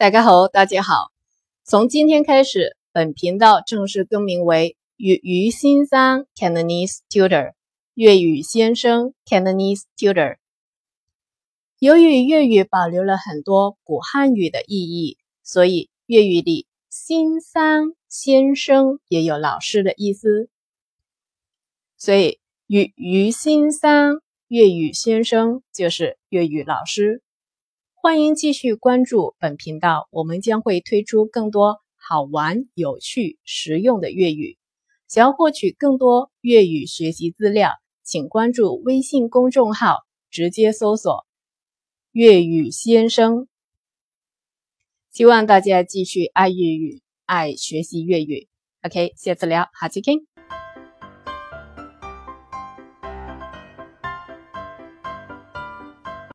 大家好，大家好。从今天开始，本频道正式更名为“粤语先生 Cantonese Tutor”，粤语先生 Cantonese Tutor。由于粤语保留了很多古汉语的意义，所以粤语里“先生”先生也有老师的意思。所以“粤语先生”粤语先生就是粤语老师。欢迎继续关注本频道，我们将会推出更多好玩、有趣、实用的粤语。想要获取更多粤语学习资料，请关注微信公众号，直接搜索“粤语先生”。希望大家继续爱粤语，爱学习粤语。OK，下次聊，下期见。